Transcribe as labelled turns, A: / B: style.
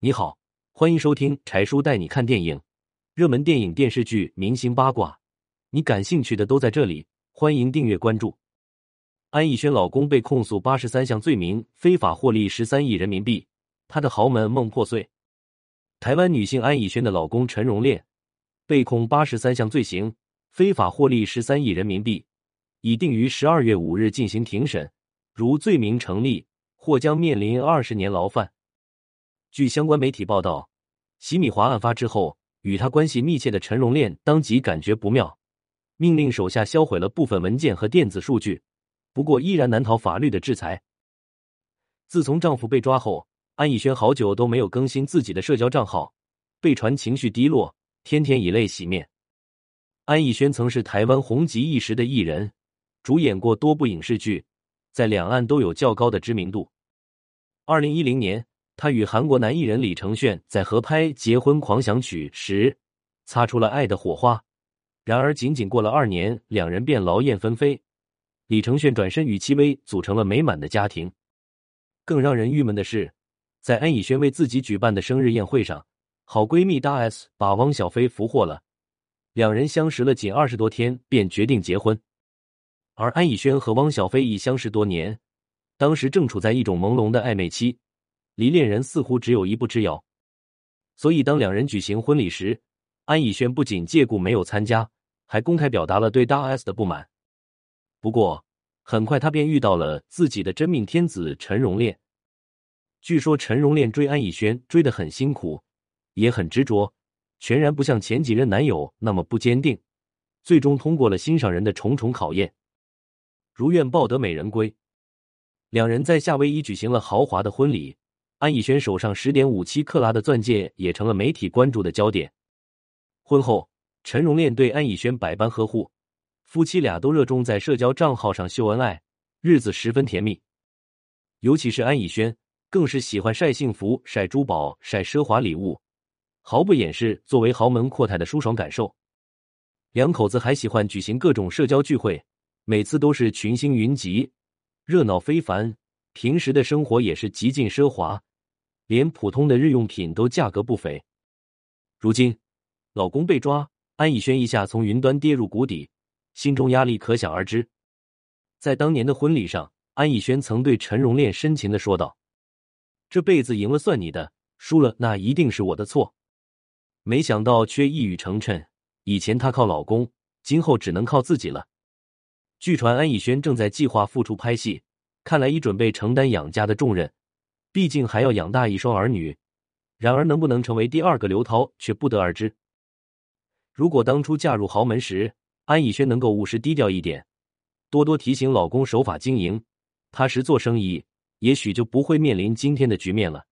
A: 你好，欢迎收听柴叔带你看电影，热门电影、电视剧、明星八卦，你感兴趣的都在这里。欢迎订阅关注。安以轩老公被控诉八十三项罪名，非法获利十三亿人民币，他的豪门梦破碎。台湾女性安以轩的老公陈荣炼被控八十三项罪行，非法获利十三亿人民币，已定于十二月五日进行庭审。如罪名成立，或将面临二十年牢饭。据相关媒体报道，洗米华案发之后，与他关系密切的陈荣炼当即感觉不妙，命令手下销毁了部分文件和电子数据。不过，依然难逃法律的制裁。自从丈夫被抓后，安以轩好久都没有更新自己的社交账号，被传情绪低落，天天以泪洗面。安以轩曾是台湾红极一时的艺人，主演过多部影视剧，在两岸都有较高的知名度。二零一零年。他与韩国男艺人李承铉在合拍《结婚狂想曲》时擦出了爱的火花，然而仅仅过了二年，两人便劳燕分飞。李承铉转身与戚薇组成了美满的家庭。更让人郁闷的是，在安以轩为自己举办的生日宴会上，好闺蜜大 S 把汪小菲俘获了。两人相识了仅二十多天便决定结婚，而安以轩和汪小菲已相识多年，当时正处在一种朦胧的暧昧期。离恋人似乎只有一步之遥，所以当两人举行婚礼时，安以轩不仅借故没有参加，还公开表达了对大 S 的不满。不过，很快他便遇到了自己的真命天子陈荣炼。据说陈荣炼追安以轩追得很辛苦，也很执着，全然不像前几任男友那么不坚定，最终通过了心上人的重重考验，如愿抱得美人归。两人在夏威夷举行了豪华的婚礼。安以轩手上十点五七克拉的钻戒也成了媒体关注的焦点。婚后，陈荣炼对安以轩百般呵护，夫妻俩都热衷在社交账号上秀恩爱，日子十分甜蜜。尤其是安以轩，更是喜欢晒幸福、晒珠宝、晒奢华礼物，毫不掩饰作为豪门阔太的舒爽感受。两口子还喜欢举行各种社交聚会，每次都是群星云集，热闹非凡。平时的生活也是极尽奢华。连普通的日用品都价格不菲。如今，老公被抓，安以轩一下从云端跌入谷底，心中压力可想而知。在当年的婚礼上，安以轩曾对陈荣炼深情的说道：“这辈子赢了算你的，输了那一定是我的错。”没想到却一语成谶，以前她靠老公，今后只能靠自己了。据传，安以轩正在计划复出拍戏，看来已准备承担养家的重任。毕竟还要养大一双儿女，然而能不能成为第二个刘涛却不得而知。如果当初嫁入豪门时，安以轩能够务实低调一点，多多提醒老公守法经营，踏实做生意，也许就不会面临今天的局面了。